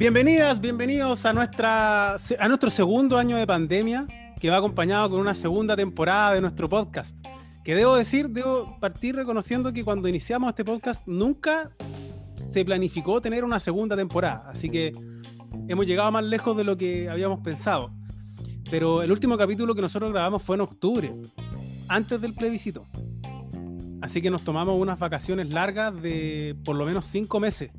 Bienvenidas, bienvenidos a, nuestra, a nuestro segundo año de pandemia, que va acompañado con una segunda temporada de nuestro podcast. Que debo decir, debo partir reconociendo que cuando iniciamos este podcast nunca se planificó tener una segunda temporada. Así que hemos llegado más lejos de lo que habíamos pensado. Pero el último capítulo que nosotros grabamos fue en octubre, antes del plebiscito. Así que nos tomamos unas vacaciones largas de por lo menos cinco meses.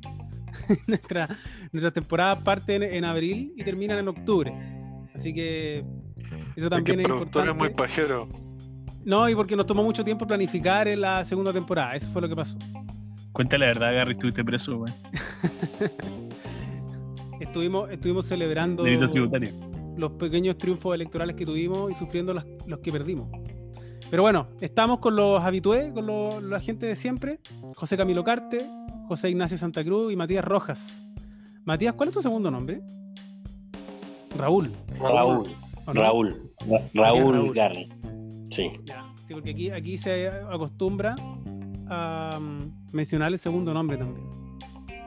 nuestra, nuestra temporada parte en, abril y termina en octubre. Así que eso también es, importante. muy pajero. No, y porque nos tomó mucho tiempo planificar en la segunda temporada. Eso fue lo que pasó. Cuéntale la verdad, Gary, estuviste preso, güey. estuvimos, estuvimos celebrando los pequeños triunfos electorales que tuvimos y sufriendo los, los que perdimos. Pero bueno, estamos con los habitués, con los, la gente de siempre. José Camilo Carte, José Ignacio Santa Cruz y Matías Rojas. Matías, ¿cuál es tu segundo nombre? Raúl. Raúl. Raúl. Raúl, Garri. Sí. sí, porque aquí, aquí se acostumbra a mm, mencionar el segundo nombre también.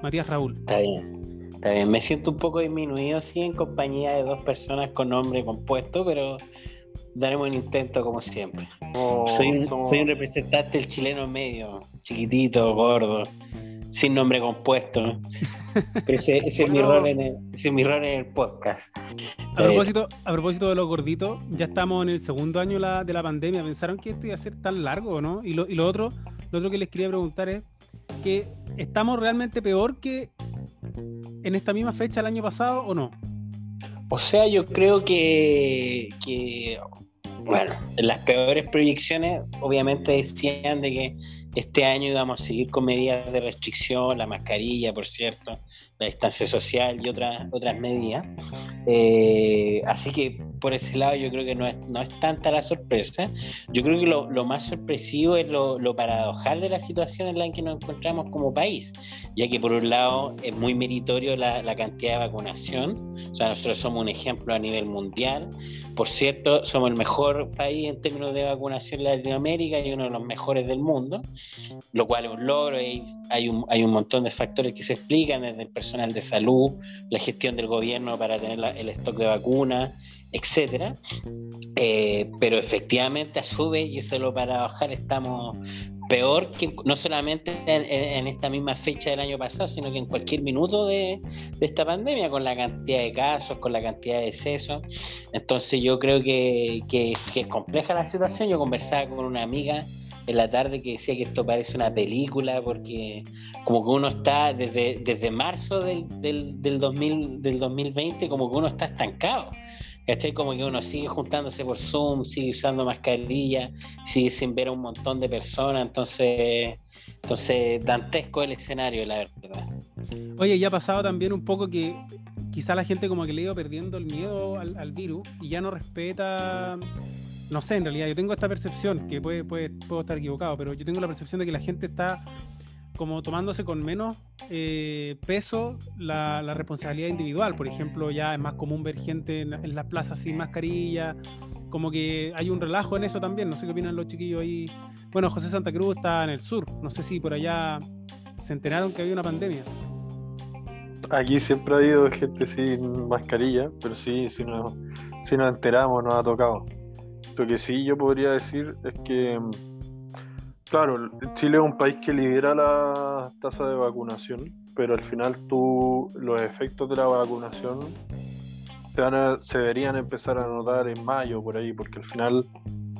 Matías Raúl. Está bien. Está bien. Me siento un poco disminuido, sí, en compañía de dos personas con nombre compuesto, pero daremos un intento como siempre. soy, un, representante del chileno medio, chiquitito, gordo, sin nombre compuesto. Pero ese, es mi rol en el, ese es mi rol en el podcast. A propósito, a propósito de los gorditos, ya estamos en el segundo año de la pandemia. ¿Pensaron que esto iba a ser tan largo o no? Y lo, y lo otro, lo otro que les quería preguntar es que estamos realmente peor que en esta misma fecha el año pasado o no? O sea, yo creo que, que bueno, las peores proyecciones obviamente decían de que este año íbamos a seguir con medidas de restricción, la mascarilla, por cierto, la distancia social y otras, otras medidas. Eh, así que por ese lado yo creo que no es, no es tanta la sorpresa. Yo creo que lo, más sorpresivo es lo, paradojal de la situación en la que nos encontramos como país, ya que por un lado es muy meritorio la, la cantidad de vacunación, o sea, nosotros somos un ejemplo a nivel mundial, por cierto, somos el mejor país en términos de vacunación en Latinoamérica y uno de los mejores del mundo, lo cual es un logro. Hay, un, hay un montón de factores que se explican, desde el personal de salud, la gestión del gobierno para tener el stock de vacunas, etcétera. Eh, pero efectivamente, a su vez, y eso lo para bajar, estamos peor que no solamente en, esta misma fecha del año pasado, sino que en cualquier minuto de, esta pandemia, con la cantidad de casos, con la cantidad de excesos. Entonces yo creo que, es compleja la situación. Yo conversaba con una amiga en la tarde que decía que esto parece una película porque como que uno está desde, desde marzo del, del, del, 2000, del 2020, como que uno está estancado. ¿Cachai? Como que uno sigue juntándose por Zoom, sigue usando mascarilla, sigue sin ver a un montón de personas, entonces, entonces dantesco el escenario, la verdad. Oye, ya ha pasado también un poco que quizá la gente como que le iba perdiendo el miedo al, virus y ya no respeta, no sé, en realidad yo tengo esta percepción, que puede, puede, puedo estar equivocado, pero yo tengo la percepción de que la gente está como tomándose con menos eh, peso la, responsabilidad individual. Por ejemplo, ya es más común ver gente en, las plazas sin mascarilla, como que hay un relajo en eso también. No sé qué opinan los chiquillos ahí. Bueno, José Santa Cruz está en el sur. No sé si por allá se enteraron que había una pandemia. Aquí siempre ha habido gente sin mascarilla, pero sí, si nos, si nos enteramos, nos ha tocado. Lo que sí yo podría decir es que Claro, Chile es un país que lidera la tasa de vacunación, pero al final tú, los efectos de la vacunación se, deberían empezar a notar en mayo por ahí, porque al final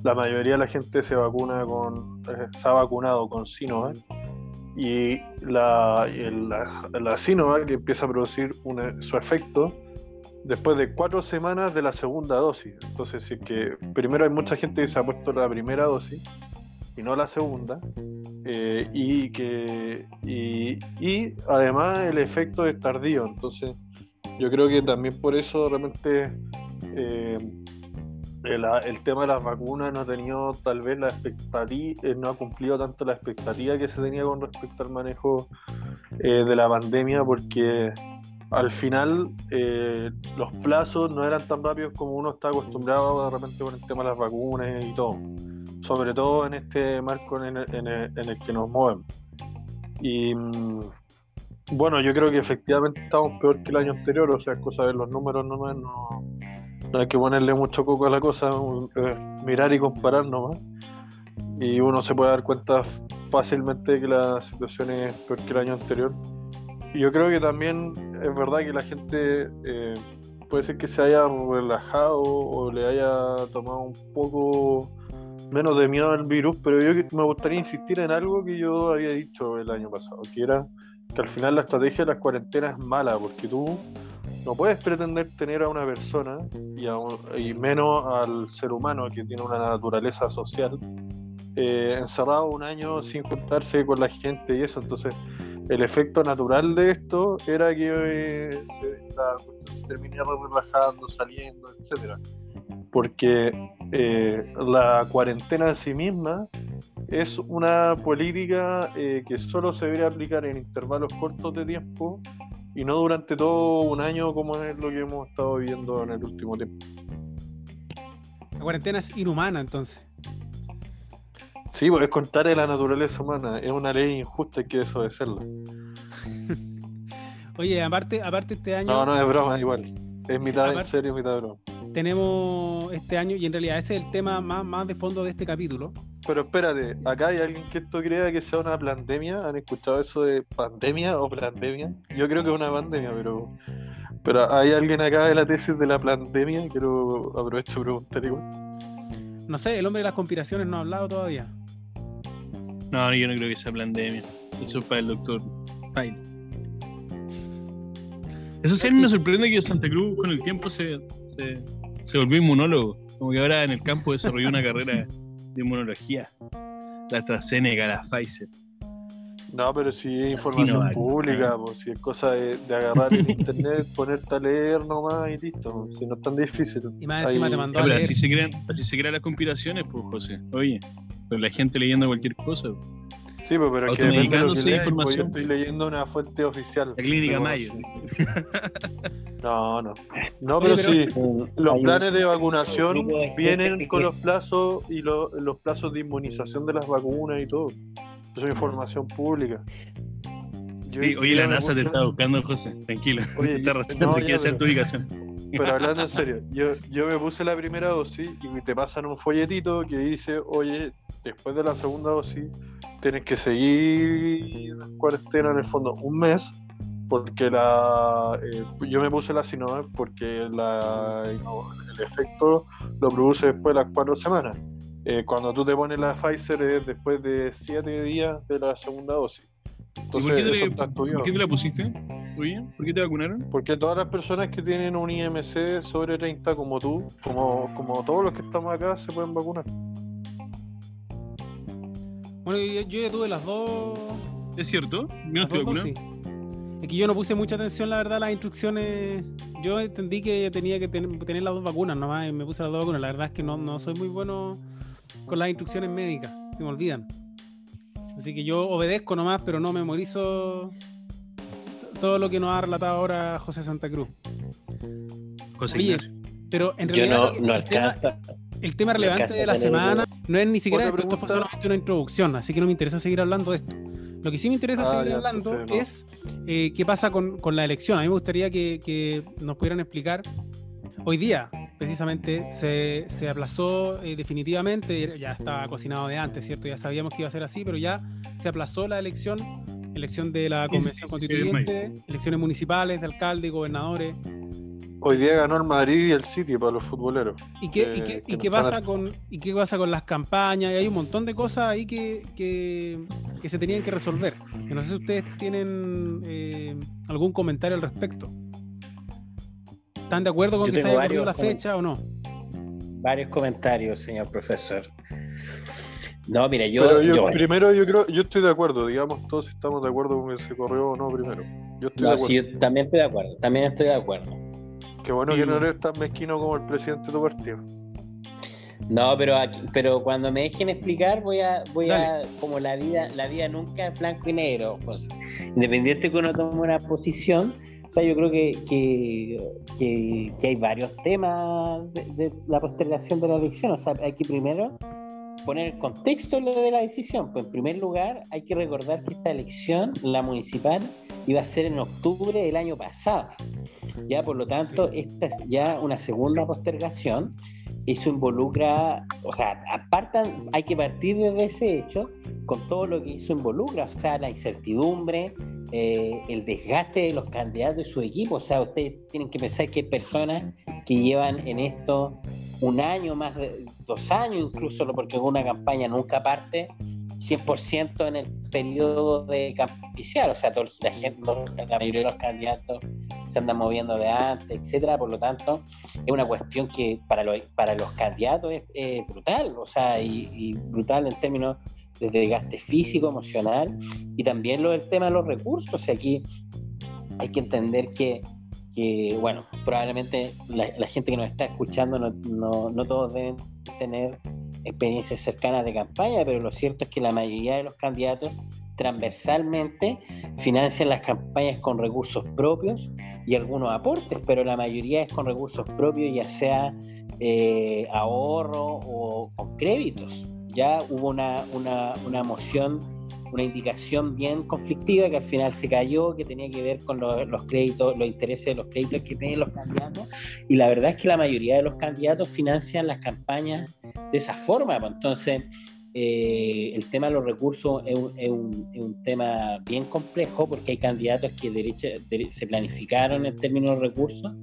la mayoría de la gente se vacuna con, eh, vacunado con Sinovac y la, la, Sinovac empieza a producir su efecto después de cuatro semanas de la segunda dosis. Entonces, si que primero hay mucha gente que se ha puesto la primera dosis y no la segunda. Eh, y que y, además el efecto es tardío. Entonces, yo creo que también por eso realmente eh, el, tema de las vacunas no ha tenido tal vez la expectativa, eh, no ha cumplido tanto la expectativa que se tenía con respecto al manejo de la pandemia, porque al final los plazos no eran tan rápidos como uno está acostumbrado de repente con el tema de las vacunas y todo sobre todo en este marco en el, que nos movemos. Y, Bueno, yo creo que efectivamente estamos peor que el año anterior, o sea, es cosa de los números no, no hay que ponerle mucho coco a la cosa, es mirar y comparar nomás. Y uno se puede dar cuenta fácilmente de que la situación es peor que el año anterior. Yo creo que también es verdad que la gente eh, puede ser que se haya relajado o le haya tomado un poco menos de miedo al virus, pero yo me gustaría insistir en algo que yo había dicho el año pasado, que era que al final la estrategia de las cuarentenas es mala, porque tú no puedes pretender tener a una persona y, y menos al ser humano que tiene una naturaleza social eh, encerrado un año sin juntarse con la gente y eso, entonces el efecto natural de esto era que eh, se, se terminara relajando, saliendo, etcétera. Porque eh, la cuarentena en sí misma es una política eh, que solo se debería aplicar en intervalos cortos de tiempo y no durante todo un año como es lo que hemos estado viviendo en el último tiempo. La cuarentena es inhumana entonces. Sí, pues es contar de la naturaleza humana, es una ley injusta, hay que desobedecerla. Oye, aparte, aparte este año. No, no es broma, igual. Es mitad en serio, mitad de broma tenemos este año, y en realidad ese es el tema más, más de fondo de este capítulo. Pero espérate, acá hay alguien que esto crea que sea una pandemia. ¿Han escuchado eso de pandemia o pandemia? Yo creo que es una pandemia, pero pero hay alguien acá de la tesis de la pandemia. Quiero aprovecho preguntar igual. No sé, el hombre de las conspiraciones no ha hablado todavía. No, yo no creo que sea pandemia. Eso es para el doctor Fine. Eso sí, a mí me sorprende que Santa Cruz con el tiempo se, se se volvió inmunólogo. Como que ahora en el campo desarrolló una carrera de inmunología. La AstraZeneca, la Pfizer. No, pero si es información pública, pues, si es cosa de, agarrar el internet, ponerte a leer nomás y listo. Si no es tan difícil. Y más encima te mandó a leer. Así se, crean, así se crean las conspiraciones, pues, José. Oye, pero la gente leyendo cualquier cosa. Sí, pues, pero es que depende de lo que pues, información. yo estoy leyendo una fuente oficial. La clínica Mayo. No, no. No, pero, sí, los planes de vacunación vienen con los plazos y los plazos de inmunización de las vacunas y todo. Eso es información pública. sí, oye, la NASA te está buscando, José. Tranquilo. Oye, te, no, quiere hacer tu ubicación. Pero hablando en serio, yo, yo me puse la primera dosis y te pasan un folletito que dice, oye, después de la segunda dosis tienes que seguir cuarentena en el fondo un mes porque la eh, yo me puse la Sinovac porque la, el efecto lo produce después de las cuatro semanas. Eh, cuando tú te pones la Pfizer es después de siete días de la segunda dosis. Entonces, ¿Por, qué te, ¿Por qué te la pusiste? ¿Por qué te vacunaron? Porque todas las personas que tienen un IMC sobre 30 como tú, como, como todos los que estamos acá, se pueden vacunar. Bueno, yo, ya tuve las dos. ¿Es cierto? Yo no estoy vacunado. Es que yo no puse mucha atención, la verdad, a las instrucciones. Yo entendí que tenía que tener, las dos vacunas nomás y me puse las dos vacunas. La verdad es que no, no soy muy bueno con las instrucciones médicas, se me olvidan. Así que yo obedezco nomás, pero no memorizo todo lo que nos ha relatado ahora José Santa Cruz. José Oye, pero en realidad. Yo no, no alcanza el tema relevante de la semana no es ni siquiera esto, esto fue solamente una introducción, así que no me interesa seguir hablando de esto. Lo que sí me interesa ah, seguir hablando es eh, qué pasa con, con, la elección. A mí me gustaría que, que, nos pudieran explicar. Hoy día, precisamente, se, se aplazó eh, definitivamente, ya estaba cocinado de antes, ¿cierto? Ya sabíamos que iba a ser así, pero ya se aplazó la elección, elección de la Convención Constituyente, elecciones municipales, de alcalde y gobernadores. Hoy día ganó el Madrid y el City para los futboleros. ¿Y qué, y qué, pasa con, ¿Y qué pasa con las campañas? Y hay un montón de cosas ahí que, que, se tenían que resolver. no sé si ustedes tienen eh, algún comentario al respecto. ¿Están de acuerdo con que se haya corrido la fecha o no? Varios comentarios, señor profesor. No, mira, yo, yo, primero yo creo, yo estoy de acuerdo, digamos, todos estamos de acuerdo con que se corrió o no primero. Yo estoy de acuerdo. Sí, yo también estoy de acuerdo, también estoy de acuerdo. Qué bueno que no eres tan mezquino como el presidente de tu partido. No, pero pero cuando me dejen explicar voy a voy a como la vida la vida nunca es blanco y negro, pues independiente que uno tome una posición, sea, yo creo que, que, hay varios temas de, la postergación de la elección, o sea, hay que primero poner el contexto de la decisión. Pues en primer lugar, hay que recordar que esta elección, la municipal, iba a ser en octubre del año pasado. Ya, por lo tanto, esta es ya una segunda postergación. Eso involucra, o sea, apartan, hay que partir desde ese hecho con todo lo que eso involucra, o sea, la incertidumbre, eh, el desgaste de los candidatos y su equipo. O sea, ustedes tienen que pensar que hay personas que llevan en esto un año, más de dos años incluso, porque una campaña nunca parte 100% en el periodo de campaña oficial, o sea, toda la, gente, la mayoría de los candidatos se andan moviendo de antes, etcétera, por lo tanto, es una cuestión que para, para los candidatos es, brutal, o sea, y, brutal en términos de desgaste físico, emocional, y también lo del tema de los recursos, aquí hay que entender que que, bueno, probablemente la, gente que nos está escuchando no, no, no, todos deben tener experiencias cercanas de campaña, pero lo cierto es que la mayoría de los candidatos transversalmente financian las campañas con recursos propios y algunos aportes, pero la mayoría es con recursos propios, ya sea eh, ahorro o con créditos. Ya hubo una, una, una moción una indicación bien conflictiva que al final se cayó, que tenía que ver con los, créditos, los intereses de los créditos que tienen los candidatos. Y la verdad es que la mayoría de los candidatos financian las campañas de esa forma. Pues. Entonces, eh, el tema de los recursos es un, tema bien complejo porque hay candidatos que se planificaron en términos de recursos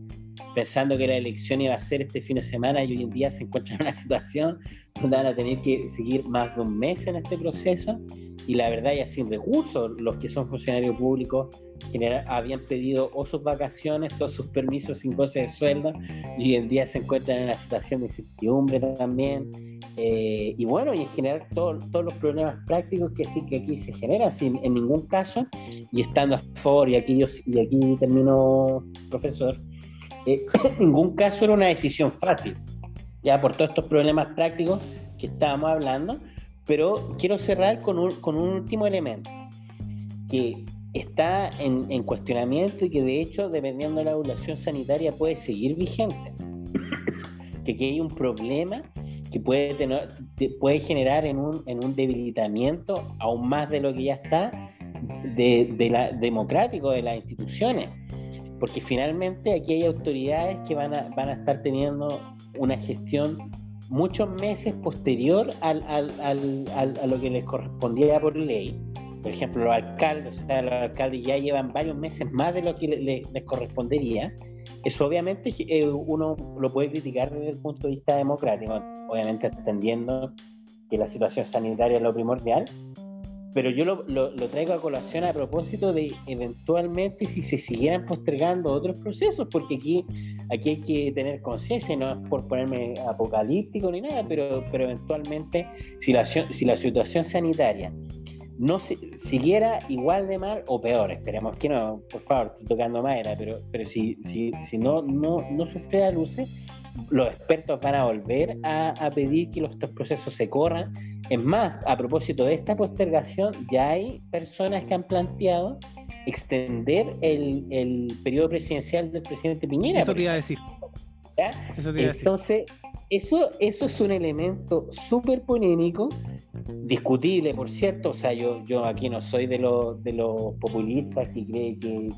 pensando que la elección iba a ser este fin de semana y hoy en día se encuentran en una situación donde van a tener que seguir más de un mes en este proceso. Y la verdad ya sin recursos, los que son funcionarios públicos general, habían pedido o sus vacaciones o sus permisos sin goce de sueldo y hoy en día se encuentran en una situación de incertidumbre también. Eh, y bueno, y en general todos los problemas prácticos que sí que aquí se generan, sin en ningún caso, y estando a favor, y aquí, yo, y aquí termino, profesor, eh, en ningún caso era una decisión fácil, ya por todos estos problemas prácticos que estábamos hablando, pero quiero cerrar con un, con un último elemento que está en, en, cuestionamiento y que de hecho, dependiendo de la evaluación sanitaria, puede seguir vigente. que aquí hay un problema que puede, tener, puede generar en un, en un debilitamiento aún más de lo que ya está de, de la, democrático de las instituciones. Porque finalmente aquí hay autoridades que van a, van a estar teniendo una gestión muchos meses posterior al, al, al, a lo que les correspondía por ley. Por ejemplo, los alcaldes, o sea, los alcaldes ya llevan varios meses más de lo que les correspondería. Eso obviamente eh, uno lo puede criticar desde el punto de vista democrático, obviamente entendiendo que la situación sanitaria es lo primordial, pero yo lo, lo, traigo a colación a propósito de eventualmente si se siguieran postergando otros procesos, porque aquí, aquí hay que tener conciencia, no es por ponerme apocalíptico ni nada, pero, pero eventualmente si la, si la situación sanitaria no se, siguiera igual de mal o peor, esperemos que no, por favor, estoy tocando madera, pero, pero si, si, si no, no, no sufriera luces, los expertos van a volver a, a pedir que los, estos procesos se corran es más, a propósito de esta postergación, ya hay personas que han planteado extender el, el periodo presidencial del presidente Piñera. Eso te iba a decir. Eso te iba a decir. Entonces, eso, eso es un elemento súper polémico, discutible, por cierto. O sea, yo, yo aquí no soy de los, de los populistas que cree que,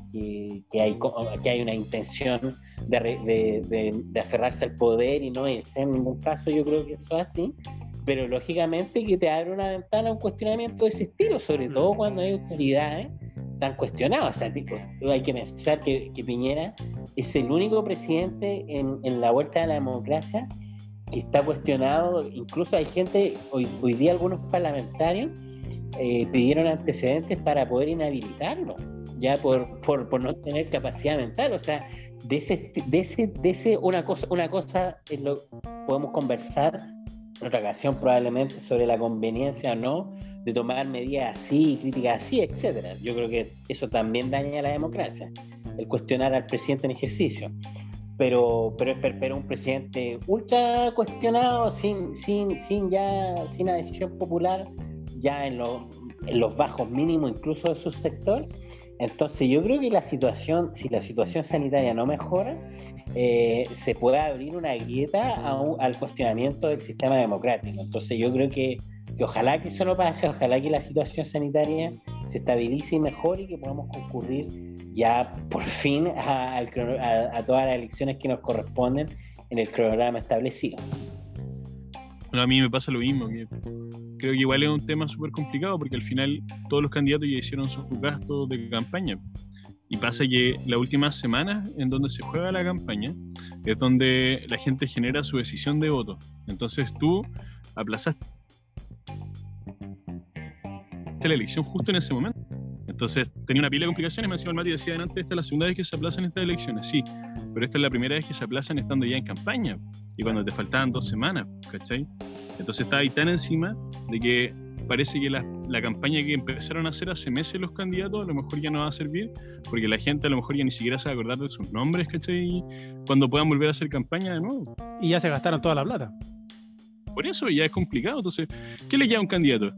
que, hay, que hay una intención de, de, de, aferrarse al poder y no es en ningún caso. Yo creo que eso es así pero lógicamente que te abre una ventana a un cuestionamiento de ese estilo, sobre todo cuando hay autoridades tan cuestionadas. O sea, hay que pensar que, Piñera es el único presidente en, en, la vuelta de la democracia que está cuestionado. Incluso hay gente, hoy, día algunos parlamentarios eh, pidieron antecedentes para poder inhabilitarlo, ya por, por, por, no tener capacidad mental. O sea, de ese, de ese, de ese una cosa, una cosa podemos conversar otra ocasión probablemente sobre la conveniencia o no de tomar medidas así, críticas así, etcétera. Yo creo que eso también daña la democracia, el cuestionar al presidente en ejercicio. Pero, pero, pero un presidente ultra cuestionado, sin, sin, sin ya, sin adhesión popular, ya en, en los bajos mínimos incluso de su sector. Entonces yo creo que la situación, si la situación sanitaria no mejora, eh, se puede abrir una grieta al cuestionamiento del sistema democrático. Entonces yo creo que, ojalá que eso no pase, ojalá que la situación sanitaria se estabilice mejor y que podamos concurrir ya por fin a, todas las elecciones que nos corresponden en el cronograma establecido. A mí me pasa lo mismo. creo que igual es un tema súper complicado porque al final todos los candidatos ya hicieron sus gastos de campaña. Y pasa que la última semana en donde se juega la campaña es donde la gente genera su decisión de voto. Entonces tú aplazaste la elección justo en ese momento. Entonces tenía una pila de complicaciones. Me decía el Mati decía antes, esta es la segunda vez que se aplazan estas elecciones. Sí, pero esta es la primera vez que se aplazan estando ya en campaña y cuando te faltaban dos semanas, ¿cachai? Entonces estaba ahí tan encima de que parece que la, la, campaña que empezaron a hacer hace meses los candidatos a lo mejor ya no va a servir, porque la gente a lo mejor ya ni siquiera se va a acordar de sus nombres, ¿cachai? Cuando puedan volver a hacer campaña de nuevo. Y ya se gastaron toda la plata. Por eso ya es complicado. Entonces, ¿qué le queda a un candidato?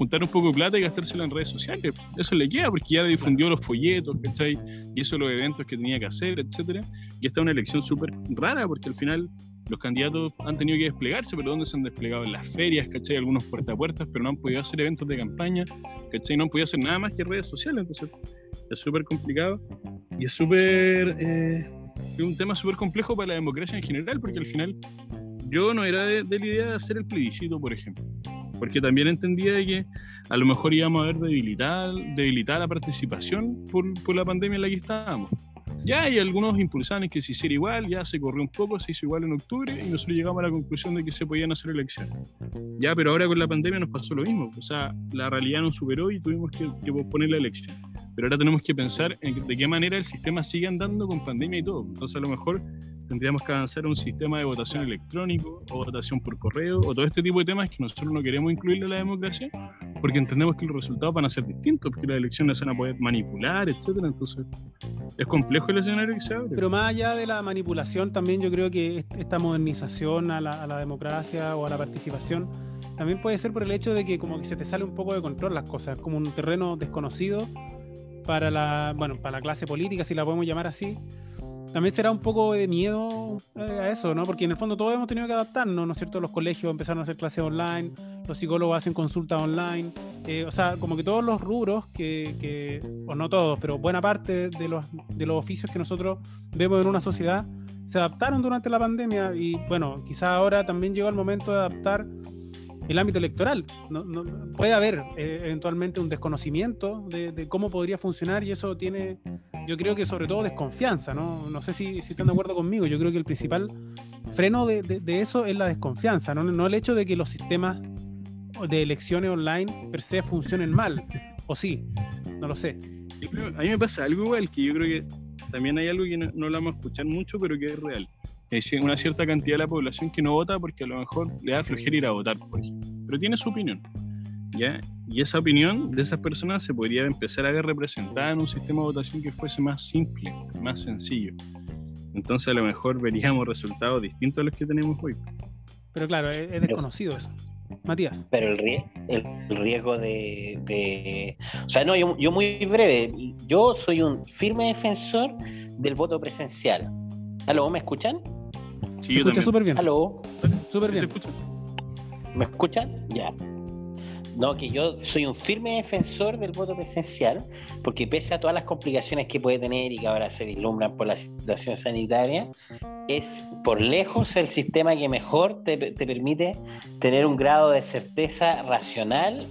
Juntar un poco de plata y gastárselo en redes sociales. Eso le queda porque ya difundió los folletos, ¿cachai? Y eso los eventos que tenía que hacer, etcétera. Y esta es una elección súper rara porque al final los candidatos han tenido que desplegarse, pero ¿dónde se han desplegado? En las ferias, ¿cachai? Algunos puerta a puertas, pero no han podido hacer eventos de campaña, ¿cachai? No han podido hacer nada más que redes sociales, entonces es súper complicado y es súper... Eh, un tema súper complejo para la democracia en general, porque al final yo no era de, de la idea de hacer el plebiscito, por ejemplo porque también entendía que a lo mejor íbamos a ver debilitar, debilitar la participación por, por, la pandemia en la que estábamos. Ya hay algunos impulsaban que se hiciera igual, ya se corrió un poco, se hizo igual en octubre y nosotros llegamos a la conclusión de que se podían hacer elecciones. Ya, pero ahora con la pandemia nos pasó lo mismo, o sea, la realidad nos superó y tuvimos que, que posponer la elección. Pero ahora tenemos que pensar en de qué manera el sistema sigue andando con pandemia y todo. Entonces a lo mejor tendríamos que avanzar a un sistema de votación electrónico o votación por correo o todo este tipo de temas que nosotros no queremos incluir en la democracia porque entendemos que los resultados van a ser distintos, porque las elecciones se van a poder manipular, etcétera. Entonces, es complejo el escenario que se abre. Pero más allá de la manipulación, también yo creo que esta modernización a la, a la democracia o a la participación también puede ser por el hecho de que como que se te sale un poco de control las cosas, como un terreno desconocido para la, bueno, para la clase política, si la podemos llamar así, también será un poco de miedo eh, a eso, ¿no? Porque en el fondo todos hemos tenido que adaptarnos, ¿no es cierto? Los colegios empezaron a hacer clases online, los psicólogos hacen consultas online, eh, o sea, como que todos los rubros que, que, o no todos, pero buena parte de los, de los oficios que nosotros vemos en una sociedad se adaptaron durante la pandemia y bueno, quizá ahora también llegó el momento de adaptar el ámbito electoral. No, puede haber eh, eventualmente un desconocimiento de, cómo podría funcionar y eso tiene, yo creo que sobre todo desconfianza, ¿no? No sé si, están de acuerdo conmigo, yo creo que el principal freno de, eso es la desconfianza, ¿no? no el hecho de que los sistemas de elecciones online per se funcionen mal, o sí, no lo sé. a mí me pasa algo igual, que yo creo que también hay algo que no lo vamos a escuchar mucho, pero que es real hay una cierta cantidad de la población que no vota porque a lo mejor le da flojera ir a votar, por pero tiene su opinión. ¿ya? Y esa opinión de esas personas se podría empezar a ver representada en un sistema de votación que fuese más simple, más sencillo. Entonces a lo mejor veríamos resultados distintos a los que tenemos hoy. Pero claro, es, desconocido eso. Matías. Pero el, el, riesgo de, O sea, no, yo, yo muy breve. Yo soy un firme defensor del voto presencial. ¿Aló? ¿Me escuchan? Sí, Se escucha súper bien. ¿Aló? Súper bien. ¿Me escuchan? Ya. No, que yo soy un firme defensor del voto presencial, porque pese a todas las complicaciones que puede tener y que ahora se vislumbran por la situación sanitaria, es por lejos el sistema que mejor te, te permite tener un grado de certeza racional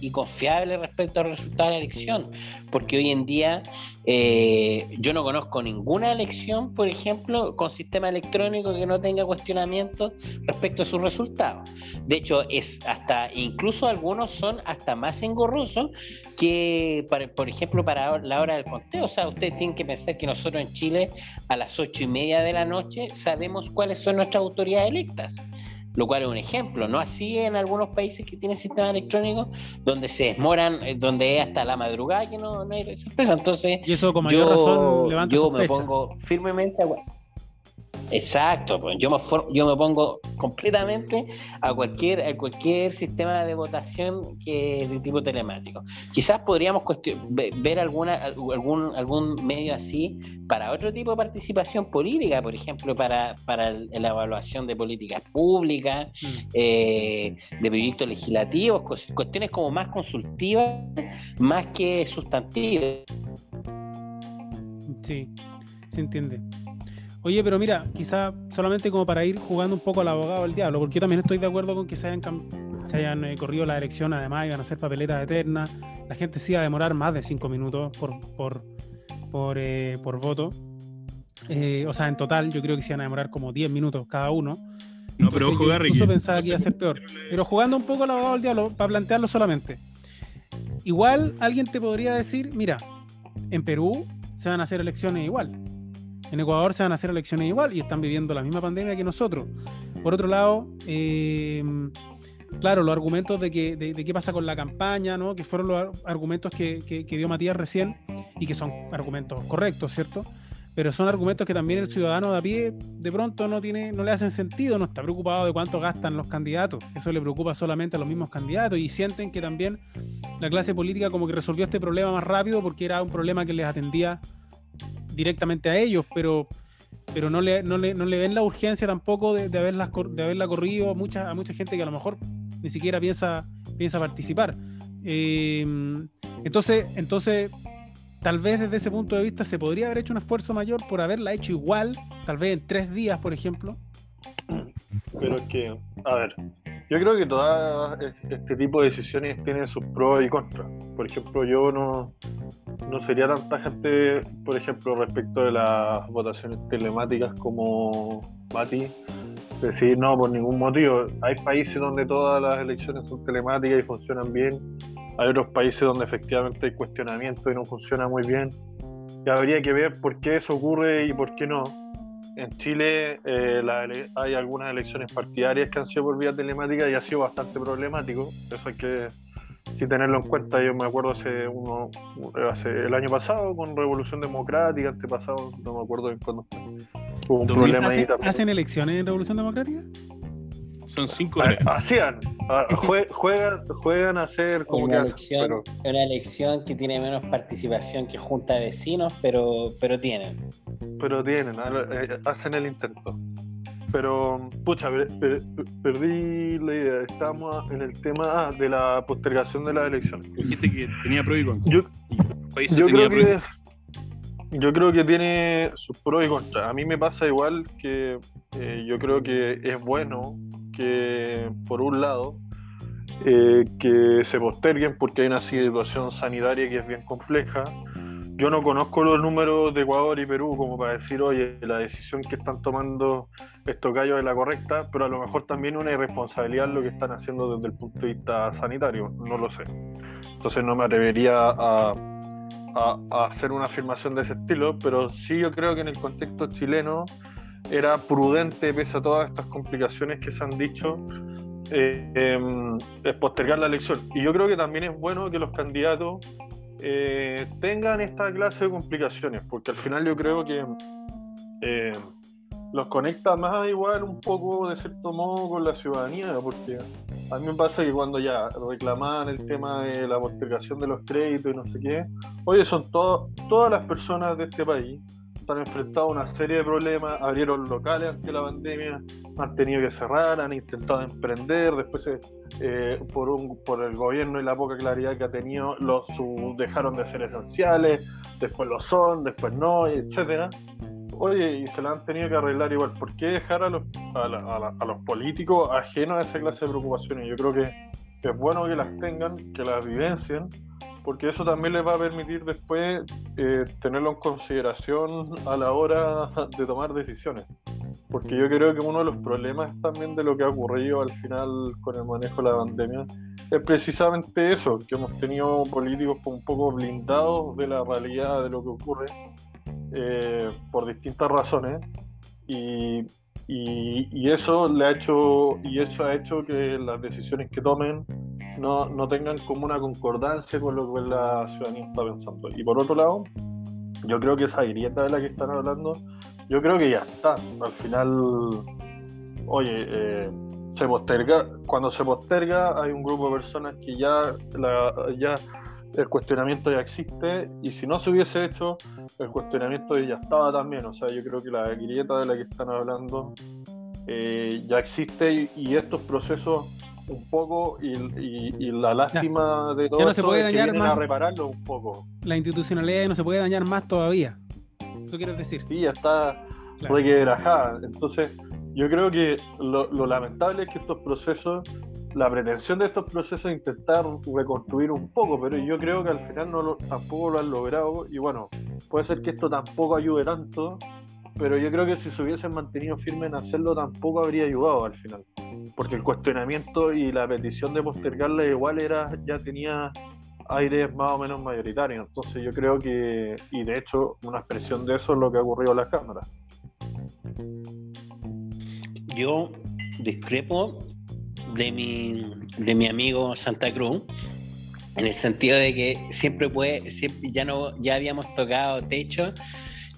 y confiable respecto al resultado de la elección, porque hoy en día eh, yo no conozco ninguna elección, por ejemplo, con sistema electrónico que no tenga cuestionamiento respecto a sus resultados. De hecho, es hasta, incluso algunos son hasta más engorrosos que, por ejemplo, para la hora del conteo. O sea, ustedes tienen que pensar que nosotros en Chile a las ocho y media de la noche sabemos cuáles son nuestras autoridades electas lo cual es un ejemplo, no así en algunos países que tienen sistemas electrónicos donde se desmoran, eh, donde es hasta la madrugada que no, hay certeza. Entonces, y eso con mayor razón levanta yo me pongo firmemente Exacto, pues yo me, yo me pongo completamente a cualquier, a cualquier sistema de votación que de tipo telemático. Quizás podríamos ver alguna, algún, algún medio así para otro tipo de participación política, por ejemplo, para, para la evaluación de políticas públicas, mm. eh, de proyectos legislativos, cuestiones como más consultivas, más que sustantivas. Sí, se entiende. Oye, pero mira, quizá solamente como para ir jugando un poco al abogado del diablo, porque yo también estoy de acuerdo con que se hayan, se hayan eh, corrido la elección, además iban a ser papeletas eternas, la gente sí iba a demorar más de cinco minutos por, por, por, eh, voto. Eh, o sea, en total yo creo que se iban a demorar como 10 minutos cada uno. No, pero ojo, Gary. Incluso pensaba que iba a ser peor. Pero jugando un poco al abogado del diablo, para plantearlo solamente. Igual alguien te podría decir, mira, en Perú se van a hacer elecciones igual en Ecuador se van a hacer elecciones igual y están viviendo la misma pandemia que nosotros. Por otro lado, eh, claro, los argumentos de, que, de, qué pasa con la campaña, ¿no? que fueron los argumentos que, que, dio Matías recién y que son argumentos correctos, ¿cierto? Pero son argumentos que también el ciudadano de a pie de pronto no, tiene, no le hacen sentido, no está preocupado de cuánto gastan los candidatos. Eso le preocupa solamente a los mismos candidatos y sienten que también la clase política como que resolvió este problema más rápido porque era un problema que les atendía directamente a ellos, pero, pero no, le, no, le, no le ven la urgencia tampoco de, de, haberla, de haberla corrido a mucha, a mucha gente que a lo mejor ni siquiera piensa, piensa participar. Em, entonces, entonces, tal vez desde ese punto de vista se podría haber hecho un esfuerzo mayor por haberla hecho igual, tal vez en tres días, por ejemplo. Pero es que, a ver, yo creo que todo este tipo de decisiones tienen sus pros y contras. Por ejemplo, yo no, no sería tan tajante, por ejemplo, respecto de las votaciones telemáticas como Mati. Decir, no, por ningún motivo. Hay países donde todas las elecciones son telemáticas y funcionan bien. Hay otros países donde efectivamente hay cuestionamiento y no funciona muy bien. Y habría que ver por qué eso ocurre y por qué no en Chile eh, hay algunas elecciones partidarias que han sido por vía telemática y ha sido bastante problemático. Eso hay que tenerlo en cuenta. Yo me acuerdo hace, uno, hace el año pasado con Revolución Democrática, antepasado, no me acuerdo en cuándo Hubo un problema ahí ¿Hacen elecciones en Revolución Democrática? Son cinco horas. Hacían, ah, juegan, juegan a hacer como una elección, una elección que tiene menos participación que Junta de Vecinos, pero, pero tienen. Pero tienen, eh, hacen el intento. Pero, pucha, perdí la idea. Estamos en el tema ah, de la postergación de las elecciones. Dijiste que tenía pro y contra. Yo, creo que, yo creo que tiene sus pros y contras. A mí me pasa igual que eh, yo creo que es bueno que, por un lado, eh, que se posterguen porque hay una situación sanitaria que es bien compleja. Yo no conozco los números de Ecuador y Perú como para decir, oye, la decisión que están tomando estos gallos es la correcta, pero a lo mejor también una irresponsabilidad lo que están haciendo desde el punto de vista sanitario, no lo sé. Entonces no me atrevería a, hacer una afirmación de ese estilo, pero sí yo creo que en el contexto chileno era prudente, pese a todas estas complicaciones que se han dicho, eh, em, postergar la elección. Y yo creo que también es bueno que los candidatos eh, tengan esta clase de complicaciones, porque al final yo creo que eh, los conecta más igual un poco de cierto modo con la ciudadanía, porque a mí me pasa que cuando ya reclamaban el tema de la postergación de los créditos y no sé qué, oye, son todas las personas de este país han enfrentado a una serie de problemas, abrieron locales ante la pandemia, han tenido que cerrar, han intentado emprender, después eh, por, un, por el gobierno y la poca claridad que ha tenido, los dejaron de ser esenciales, después lo son, después no, etcétera. Oye, y se la han tenido que arreglar igual. ¿Por qué dejar a los, a, los políticos ajenos a esa clase de preocupaciones? Yo creo que, que es bueno que las tengan, que las vivencien porque eso también les va a permitir después eh, tenerlo en consideración a la hora de tomar decisiones. Porque yo creo que uno de los problemas también de lo que ha ocurrido al final con el manejo de la pandemia es precisamente eso, que hemos tenido políticos un poco blindados de la realidad de lo que ocurre eh, por distintas razones y, y, eso le ha hecho y eso ha hecho que las decisiones que tomen no, no tengan como una concordancia con lo que la ciudadanía está pensando. Y por otro lado, yo creo que esa grieta de la que están hablando yo creo que ya está. Al final, oye, eh, se posterga, cuando se posterga hay un grupo de personas que ya, la, ya el cuestionamiento ya existe y si no se hubiese hecho, el cuestionamiento ya estaba también. O sea, yo creo que la grieta de la que están hablando eh, ya existe y, estos procesos un poco y, la lástima de todo ya no se puede dañar más, a repararlo un poco. La institucionalidad no se puede dañar más todavía. Eso quieres decir. Sí, ya está claro. requebrajada. Entonces, yo creo que lo, lo lamentable es que estos procesos la pretensión de estos procesos es intentar reconstruir un poco, pero yo creo que al final no tampoco lo han logrado y bueno, puede ser que esto tampoco ayude tanto, pero yo creo que si se hubiesen mantenido firmes en hacerlo tampoco habría ayudado al final, porque el cuestionamiento y la petición de postergarla igual era ya tenía aires más o menos mayoritarios, entonces yo creo que, y de hecho una expresión de eso es lo que ha ocurrido en las cámaras. Yo discrepo de mi, de mi amigo Santa Cruz, en el sentido de que siempre puede, siempre, ya no, ya habíamos tocado techo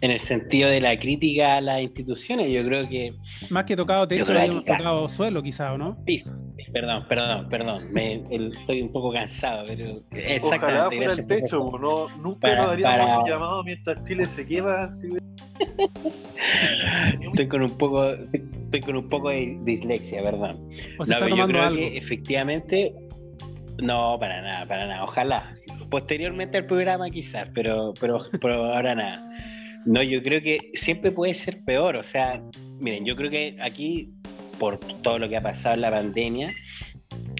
en el sentido de la crítica a las instituciones. Yo creo que. Más que tocado techo, habíamos tocado suelo, quizá, ¿o no? Piso. Perdón, perdón, perdón. Me, estoy un poco cansado, pero exactamente. Ojalá fuera el techo, no, nunca para, nos daríamos un llamado mientras Chile se quema. Así estoy con un poco, estoy con un poco de dislexia, perdón. O sea, está tomando algo. efectivamente, no, para nada, para nada. Ojalá. Posteriormente al programa quizás, pero, pero, pero ahora nada. No, yo creo que siempre puede ser peor. O sea, miren, yo creo que aquí, por todo lo que ha pasado en la pandemia,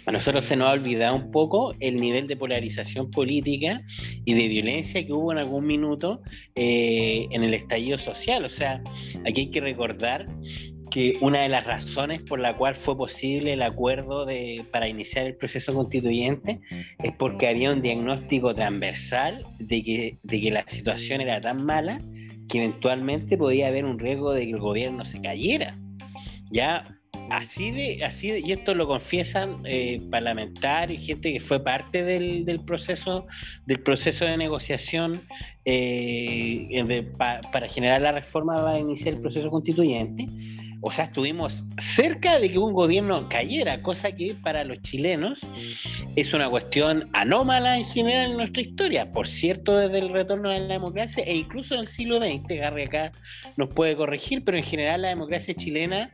a nosotros se nos ha olvidado un poco el nivel de polarización política y de violencia que hubo en algún minuto eh, en el estallido social. O sea, aquí hay que recordar que una de las razones por la cual fue posible el acuerdo de, para iniciar el proceso constituyente es porque había un diagnóstico transversal de que, de que la situación era tan mala que eventualmente podía haber un riesgo de que el gobierno se cayera. Ya así de, así y esto lo confiesan eh, parlamentarios gente que fue parte del, proceso, del proceso de negociación eh, para generar la reforma para iniciar el proceso constituyente o sea, estuvimos cerca de que un gobierno cayera, cosa que para los chilenos es una cuestión anómala en general en nuestra historia. Por cierto, desde el retorno a la democracia e incluso en el siglo XX, Garry acá nos puede corregir, pero en general la democracia chilena,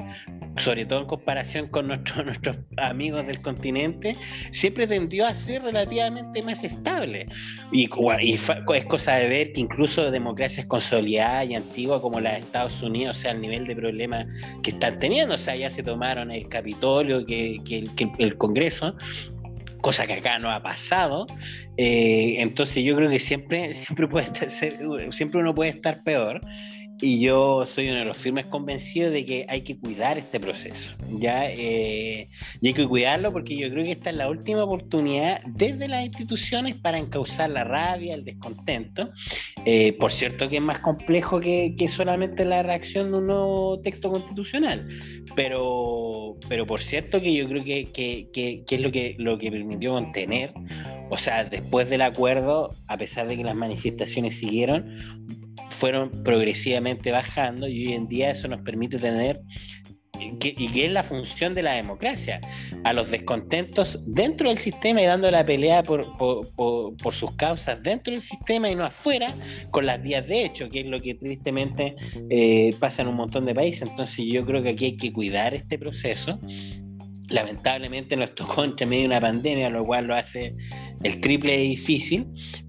sobre todo en comparación con nuestros nuestros amigos del continente, siempre tendió a ser relativamente más estable. Y, y es cosa de ver que incluso democracias consolidadas y antiguas como la de Estados Unidos, o sea, el nivel de problemas que están teniendo. O sea, ya se tomaron el Capitolio, que, el Congreso, cosa que acá no ha pasado. Eh, entonces yo creo que siempre, siempre, puede siempre uno puede estar peor. Y yo soy uno de los firmes convencidos de que hay que cuidar este proceso, ¿ya? Eh, y hay que cuidarlo porque yo creo que esta es la última oportunidad desde las instituciones para encauzar la rabia, el descontento. Eh, por cierto que es más complejo que, que, solamente la reacción de un nuevo texto constitucional, pero, pero por cierto que yo creo que, que, que es lo que, lo que permitió contener, o sea, después del acuerdo, a pesar de que las manifestaciones siguieron, fueron progresivamente bajando y hoy en día eso nos permite tener y que es la función de la democracia, a los descontentos dentro del sistema y dando la pelea por, por, sus causas dentro del sistema y no afuera, con las vías de hecho, que es lo que tristemente eh, pasa en un montón de países. Entonces yo creo que aquí hay que cuidar este proceso. Lamentablemente nos tocó entre medio de una pandemia, lo cual lo hace el triple difícil,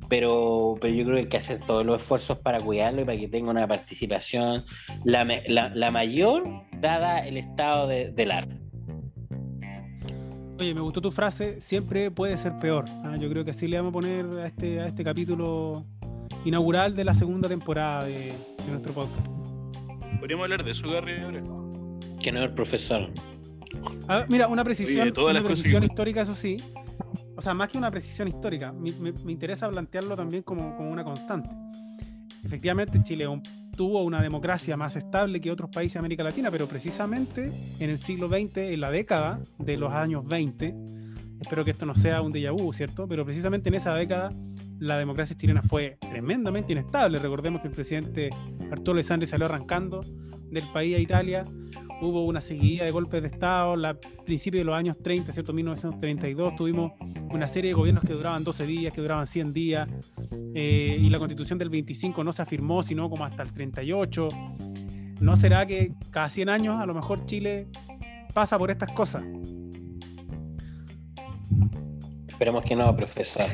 pero, pero yo creo que hay que hacer todos los esfuerzos para cuidarlo y para que tenga una participación la, la, mayor dada el estado de, del arte. Oye, me gustó tu frase, siempre puede ser peor. ¿ah? Yo creo que así le vamos a poner a este, a este capítulo inaugural de la segunda temporada de, nuestro podcast. ¿Podríamos hablar de eso, Gary? Que no es el profesor. Mira, una precisión, una precisión histórica, eso sí o sea, más que una precisión histórica, me, interesa plantearlo también como, una constante. Efectivamente, Chile tuvo una democracia más estable que otros países de América Latina, pero precisamente en el siglo XX, en la década de los años 20, espero que esto no sea un déjà vu, ¿cierto? Pero precisamente en esa década la democracia chilena fue tremendamente inestable. Recordemos que el presidente Arturo Alessandri salió arrancando del país a Italia. Hubo una seguidilla de golpes de Estado. A principios de los años 30, ¿cierto? 1932, tuvimos una serie de gobiernos que duraban 12 días, que duraban 100 días. eh, y la constitución del 25 no se afirmó, sino como hasta el 38. ¿No será que cada 100 años a lo mejor Chile pasa por estas cosas? Esperemos que no, profesor.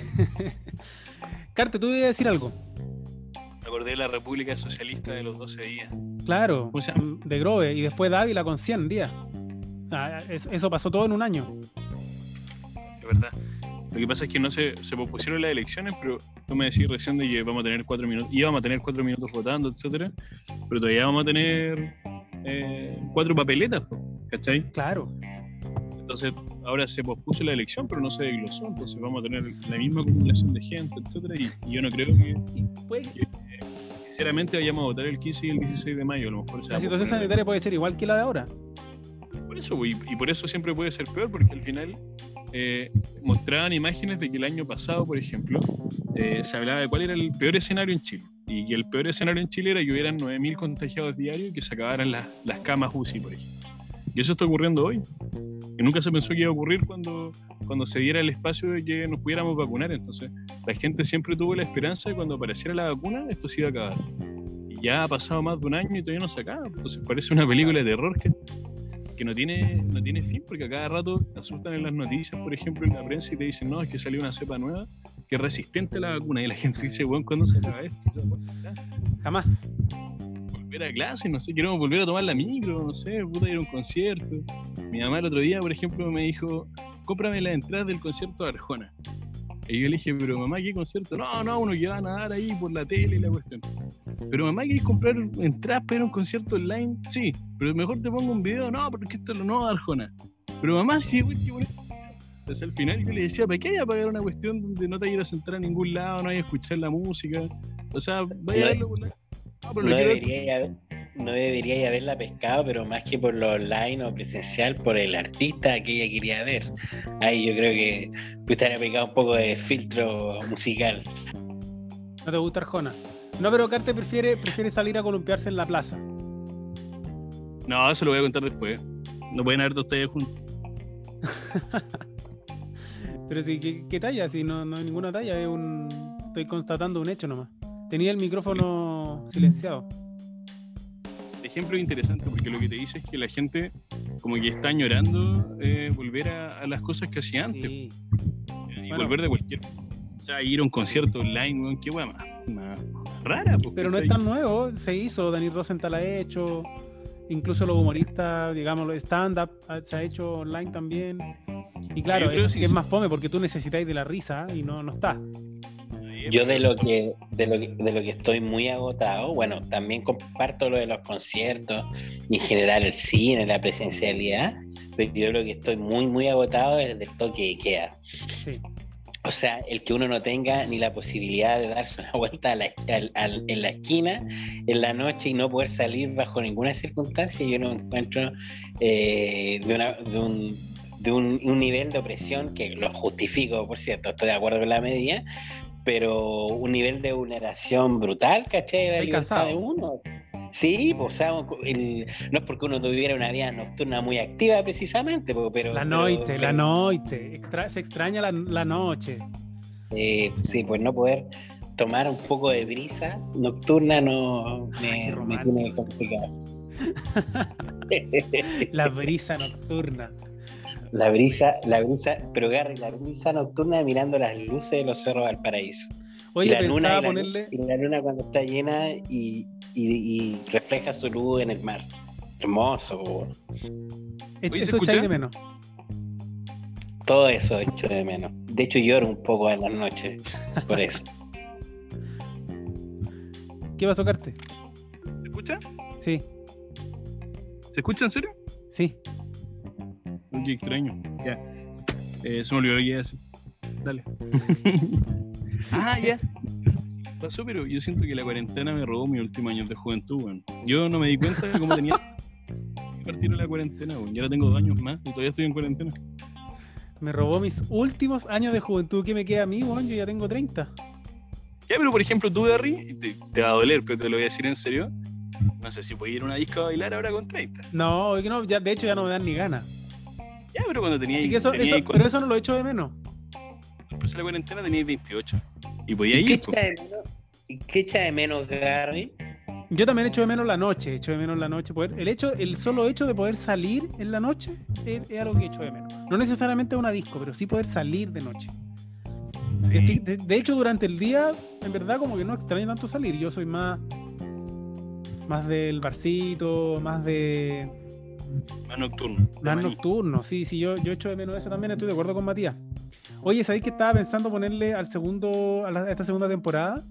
Carte, tú debes decir algo. Me acordé de la República Socialista de los 12 días. Claro, ¿Cómo se llama? de Grove y después Dávila con 100 días. O sea, es- eso pasó todo en un año. Es verdad. Lo que pasa es que no se, se pospusieron las elecciones, pero tú me decís recién de que vamos a tener cuatro minutos, íbamos a tener cuatro minutos votando, etcétera, pero todavía vamos a tener eh, cuatro papeletas, ¿cachai? Claro. Entonces ahora se pospuso la elección, pero no se desglosó, entonces vamos a tener la misma acumulación de gente, etcétera, y, y yo no creo que Y puede- sinceramente vayamos a votar el 15 y el 16 de mayo, a lo mejor se la situación sanitaria puede ser igual que la de ahora. Por eso, y, y por eso siempre puede ser peor, porque al final eh, mostraban imágenes de que el año pasado, por ejemplo, eh, se hablaba de cuál era el peor escenario en Chile. Y que el peor escenario en Chile era que hubieran 9.000 contagiados diarios y que se acabaran las, las camas UCI, por ejemplo. Y eso está ocurriendo hoy. Que nunca se pensó que iba a ocurrir cuando, cuando se diera el espacio de que nos pudiéramos vacunar. Entonces, la gente siempre tuvo la esperanza de cuando apareciera la vacuna, esto se iba a acabar. Y ya ha pasado más de un año y todavía no se acaba. Entonces, parece una película de terror que que no tiene, no tiene fin, porque a cada rato te asustan en las noticias, por ejemplo, en la prensa y te dicen, no, es que salió una cepa nueva que es resistente a la vacuna. Y la gente dice, bueno, ¿cuándo se acaba esto? Jamás. Volver a clase, no sé, queremos volver a tomar la micro, no sé, puta, ir a un concierto. Mi mamá el otro día, por ejemplo, me dijo, cómprame las entradas del concierto de Arjona. Y yo le dije, pero mamá, ¿qué concierto? No, no, uno que van a dar ahí por la tele y la cuestión. Pero mamá, ¿querés comprar entradas para un concierto online? Sí, pero mejor te pongo un video. No, porque esto es lo nuevo de Arjona. Pero mamá, sí, güey, qué bonito. Entonces al final yo le decía, ¿para qué hay a pagar una cuestión donde no te a sentar a ningún lado, no vayas a escuchar la música? O sea, vaya a verlo por la... No, pero No debería, haber, no debería haberla pescado, pero más que por lo online o presencial, por el artista que ella quería ver. Ahí yo creo que haber aplicado un poco de filtro musical. No te gusta Arjona. No, pero Carte prefiere, prefiere salir a columpiarse en la plaza. No, eso lo voy a contar después. No pueden haber dos tallas juntos. Pero si, ¿qué, qué talla? Si no, no hay ninguna talla, es un. Estoy constatando un hecho nomás. Tenía el micrófono silenciado. Ejemplo es interesante porque lo que te dice es que la gente como que está añorando eh, volver a, a las cosas que hacía antes. Sí. Y Bueno. volver de cualquier... O sea, ir a un concierto online, weón, qué weá más, rara. pues, Pero no es tan nuevo, se hizo, Dani Rosenthal ha hecho, incluso los humoristas, digamos, los stand-up ah, se ha hecho online también. Y claro, eso sí que es más fome porque tú necesitáis de la risa y no, no está. Yo de lo que de lo que, de lo que estoy muy agotado, bueno, también comparto lo de los conciertos y en general el cine, la presencialidad, pero yo lo que estoy muy muy agotado es del toque de queda. Sí. O sea, el que uno no tenga ni la posibilidad de darse una vuelta a la- en la esquina en la noche y no poder salir bajo ninguna circunstancia, yo no encuentro eh, de, una- de un, de un- un nivel de opresión que lo justifico, por cierto, estoy de acuerdo con la medida, pero un nivel de vulneración brutal, ¿cachai? La Estoy libertad cansado. de uno. Sí, pues, o sea, el- no es porque uno tuviera una vida nocturna muy activa precisamente, pero... La pero- noche, la noche. Extra- se extraña la, la noche. Eh, sí, pues no poder tomar un poco de brisa nocturna no Ay, me, me tiene complicado. La brisa nocturna. La brisa, la brisa, pero Gary, la brisa nocturna mirando las luces de los cerros del paraíso. Oye, y la luna, pensaba y la, ponerle. y la luna cuando está llena y, y- y refleja su luz en el mar. Hermoso, po. es- Oye, ¿se eso echáis de menos. todo eso echo de menos. De hecho lloro un poco en las noches por eso. ¿Qué pasó, Carte? ¿Se escucha? Sí, ¿Se escucha en serio? sí. Qué extraño. Ya. Eh, se me olvidó lo que iba a decir. Dale. ah, ya. Pasó, pero yo siento que la cuarentena me robó mis últimos años de juventud, weón. Yo no me di cuenta de cómo tenía que partir de la cuarentena, weón. Y ahora tengo dos años más y todavía estoy en cuarentena. Me robó mis últimos años de juventud. ¿Qué me queda a mí, weón? Yo ya tengo 30. Ya, pero por ejemplo, tú, Gary, te, te va a doler, pero te lo voy a decir en serio. No sé si puedes ir a una disco a bailar ahora con 30. No, no, ya, de hecho ya no me dan ni ganas. Ya, pero cuando tenías. Así que eso, eso- pero eso no lo echo de menos. Después de la cuarentena tenías 28. Y podías ¿Y qué ir. po. echa de menos, y qué echa de menos Gary? Yo también echo de menos la noche, echo de menos la noche. Poder, el hecho, el solo hecho de poder salir en la noche es, es algo que echo de menos. No necesariamente a una disco, pero sí poder salir de noche. Sí. de- de hecho, durante el día, en verdad, como que no extraño tanto salir. Yo soy más, más del barcito, más de Más nocturno. más nocturno. Sí, sí, yo, yo echo de menos eso también. Estoy de acuerdo con Matías. Oye, ¿sabéis que estaba pensando ponerle al segundo, a, la- a esta segunda temporada?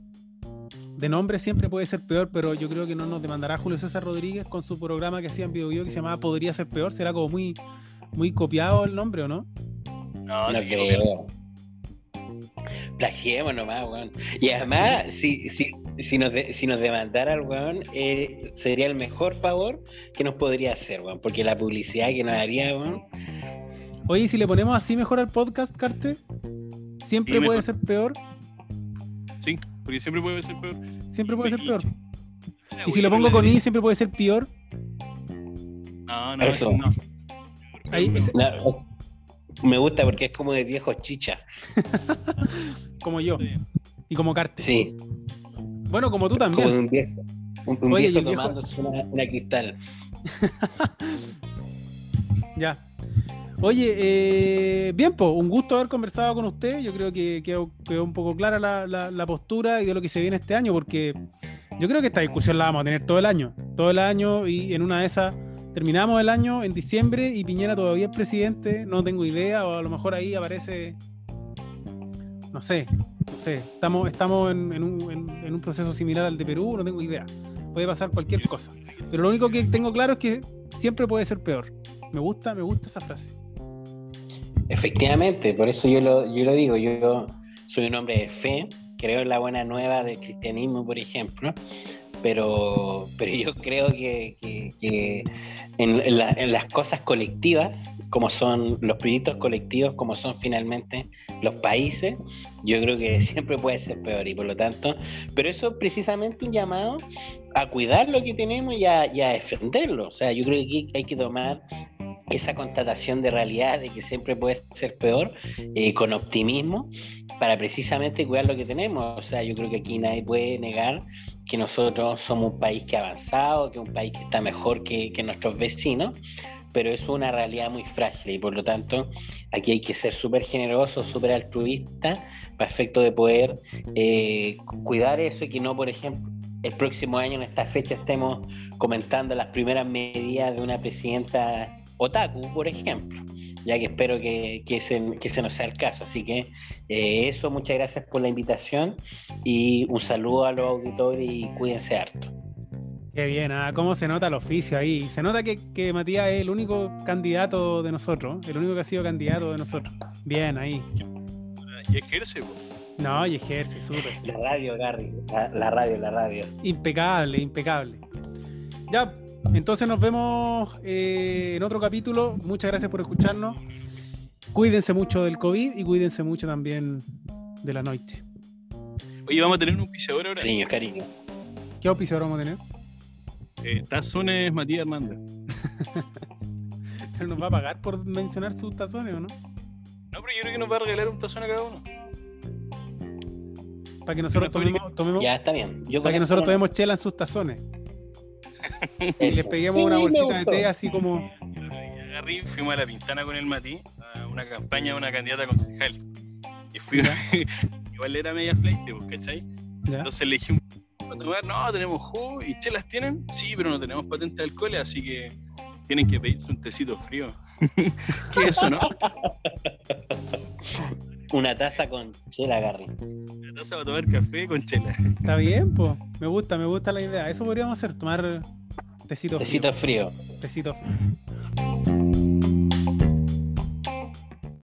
De nombre siempre puede ser peor, pero yo creo que no nos demandará Julio César Rodríguez con su programa que hacía en Video Video que se llamaba Podría ser peor. Será como muy, muy copiado el nombre, ¿o no? No, No sí, creo. Plagiemos nomás, weón. Y además, si, si, si, nos, de- si nos demandara el weón, eh, sería el mejor favor que nos podría hacer, weón. Porque la publicidad que nos haría, weón. Oye, ¿y si le ponemos así mejor al podcast, Carte, siempre Sí, puede mejor. ser peor. Sí, porque siempre puede ser peor. Siempre puede ser Y- peor. Y si lo pongo con I, siempre puede ser peor. No, no, Eso. no. Ahí, ese- No, me gusta porque es como de viejo chicha. como yo. Y como Carte. Sí, Bueno, como tú como también. un viejo. Un, un Oye, viejo tomándose una, una cristal. Ya. Oye, eh, bien, pues, un gusto haber conversado con usted. Yo creo que quedó, quedó un poco clara la, la- la postura y de lo que se viene este año, porque yo creo que esta discusión la vamos a tener todo el año. Todo el año y en una de esas terminamos el año en diciembre y Piñera todavía es presidente. No tengo idea, o a lo mejor ahí aparece. No sé, no sé. Estamos, estamos en, un, en- un proceso similar al de Perú, no tengo idea. Puede pasar cualquier cosa. Pero lo único que tengo claro es que siempre puede ser peor. Me gusta, me gusta esa frase. Efectivamente, por eso yo lo, yo lo digo, yo soy un hombre de fe, creo en la buena nueva del cristianismo, por ejemplo, pero, pero yo creo que, que- en las cosas colectivas, como son los proyectos colectivos, como son finalmente los países, yo creo que siempre puede ser peor y por lo tanto, pero eso es precisamente un llamado a cuidar lo que tenemos y a, defenderlo. O sea, yo creo que aquí hay que tomar esa constatación de realidad de que siempre puede ser peor eh, con optimismo para precisamente cuidar lo que tenemos. O sea, yo creo que aquí nadie puede negar que nosotros somos un país que ha avanzado, que es un país que está mejor que nuestros vecinos, pero es una realidad muy frágil y por lo tanto aquí hay que ser súper generoso, súper altruista para efecto de poder eh, cu- cuidar eso y que no, por ejemplo, el próximo año en esta fecha estemos comentando las primeras medidas de una presidenta otaku, por ejemplo, ya que espero que, que, ese, que ese no sea el caso. Así que eh, eso, muchas gracias por la invitación y un saludo a los auditores y cuídense harto. Qué bien, ah, cómo se nota el oficio ahí. Se nota que, que Matías es el único candidato de nosotros, el único que ha sido candidato de nosotros. Bien, ahí. Y ejerce, po. No, y ejerce, súper. La radio, Gary, la, la radio, la radio. Impecable, impecable. Ya, entonces nos vemos eh, en otro capítulo. Muchas gracias por escucharnos. Cuídense mucho del COVID y cuídense mucho también de la noche. Oye, vamos a tener un auspiciador ahora. Cariño, cariño. ¿Qué auspicio vamos a tener? Eh, Tazones Matías Hernández. ¿Pero nos va a pagar por mencionar sus tazones o no? No, pero yo creo que nos va a regalar un tazón a cada uno. Para que nosotros tomemos, tomemos- Ya está bien. Yo para que nosotros no- tomemos chela en sus tazones. Y les peguemos Sí, una bolsita de té así como. Agarré, fuimos a la Pintana con el Mati, a una campaña de una candidata concejal. Y fui, igual era media flight, pues, ¿cachai? ¿ya? Entonces le dije, para tomar, no, tenemos jugo y chelas tienen, sí, pero no tenemos patente de alcohol, así que tienen que pedirse un tecito frío. ¿Qué es eso, no? Una taza con chela, Gary. La taza para tomar café con chela. Está bien, pues. Me gusta, me gusta la idea. Eso podríamos hacer, tomar tecito frío. Tecito frío. Tecito frío.